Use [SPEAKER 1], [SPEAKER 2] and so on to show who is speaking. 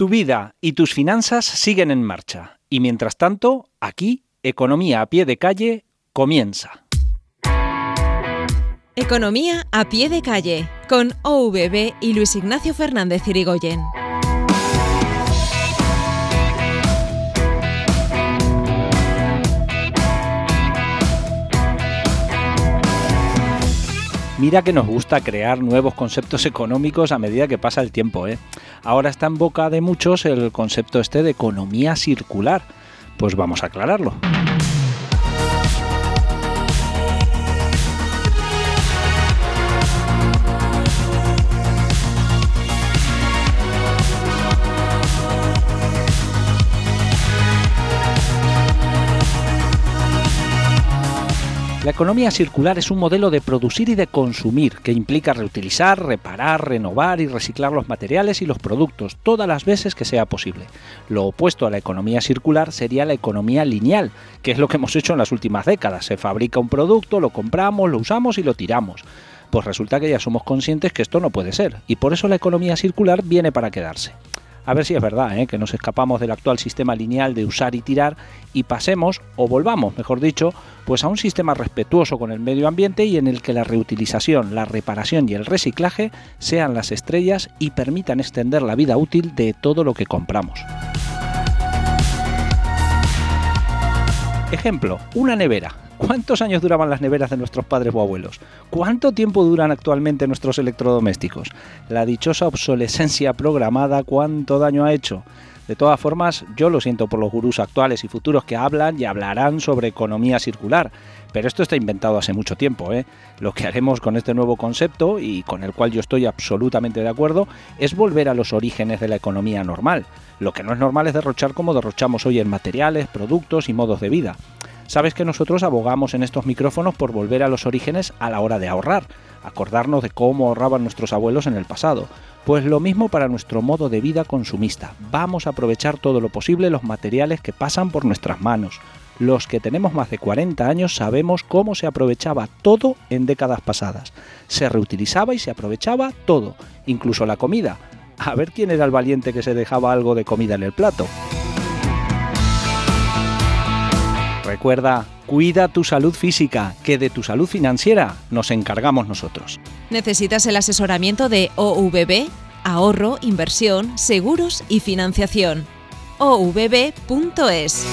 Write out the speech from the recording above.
[SPEAKER 1] Tu vida y tus finanzas siguen en marcha. Y mientras tanto, aquí, Economía a pie de calle comienza.
[SPEAKER 2] Economía a pie de calle con OVB y Luis Ignacio Fernández Irigoyen.
[SPEAKER 1] Mira que nos gusta crear nuevos conceptos económicos a medida que pasa el tiempo. ¿eh? Ahora está en boca de muchos el concepto este de economía circular. Pues vamos a aclararlo. La economía circular es un modelo de producir y de consumir que implica reutilizar, reparar, renovar y reciclar los materiales y los productos todas las veces que sea posible. Lo opuesto a la economía circular sería la economía lineal, que es lo que hemos hecho en las últimas décadas. Se fabrica un producto, lo compramos, lo usamos y lo tiramos. Pues resulta que ya somos conscientes que esto no puede ser, y por eso la economía circular viene para quedarse a ver si es verdad, ¿eh? que nos escapamos del actual sistema lineal de usar y tirar y pasemos, o volvamos, mejor dicho, pues a un sistema respetuoso con el medio ambiente y en el que la reutilización, la reparación y el reciclaje sean las estrellas y permitan extender la vida útil de todo lo que compramos. Ejemplo, una nevera. ¿Cuántos años duraban las neveras de nuestros padres o abuelos? ¿Cuánto tiempo duran actualmente nuestros electrodomésticos? La dichosa obsolescencia programada, ¿cuánto daño ha hecho? De todas formas, yo lo siento por los gurús actuales y futuros que hablan y hablarán sobre economía circular, pero esto está inventado hace mucho tiempo. ¿eh? Lo que haremos con este nuevo concepto, y con el cual yo estoy absolutamente de acuerdo, es volver a los orígenes de la economía normal. Lo que no es normal es derrochar como derrochamos hoy en materiales, productos y modos de vida. Sabes que nosotros abogamos en estos micrófonos por volver a los orígenes a la hora de ahorrar, acordarnos de cómo ahorraban nuestros abuelos en el pasado. Pues lo mismo para nuestro modo de vida consumista. Vamos a aprovechar todo lo posible los materiales que pasan por nuestras manos. Los que tenemos más de 40 años sabemos cómo se aprovechaba todo en décadas pasadas. Se reutilizaba y se aprovechaba todo, incluso la comida. A ver quién era el valiente que se dejaba algo de comida en el plato. Recuerda, cuida tu salud física, que de tu salud financiera nos encargamos nosotros.
[SPEAKER 2] ¿Necesitas el asesoramiento de OVB? Ahorro, inversión, seguros y financiación. ovb.es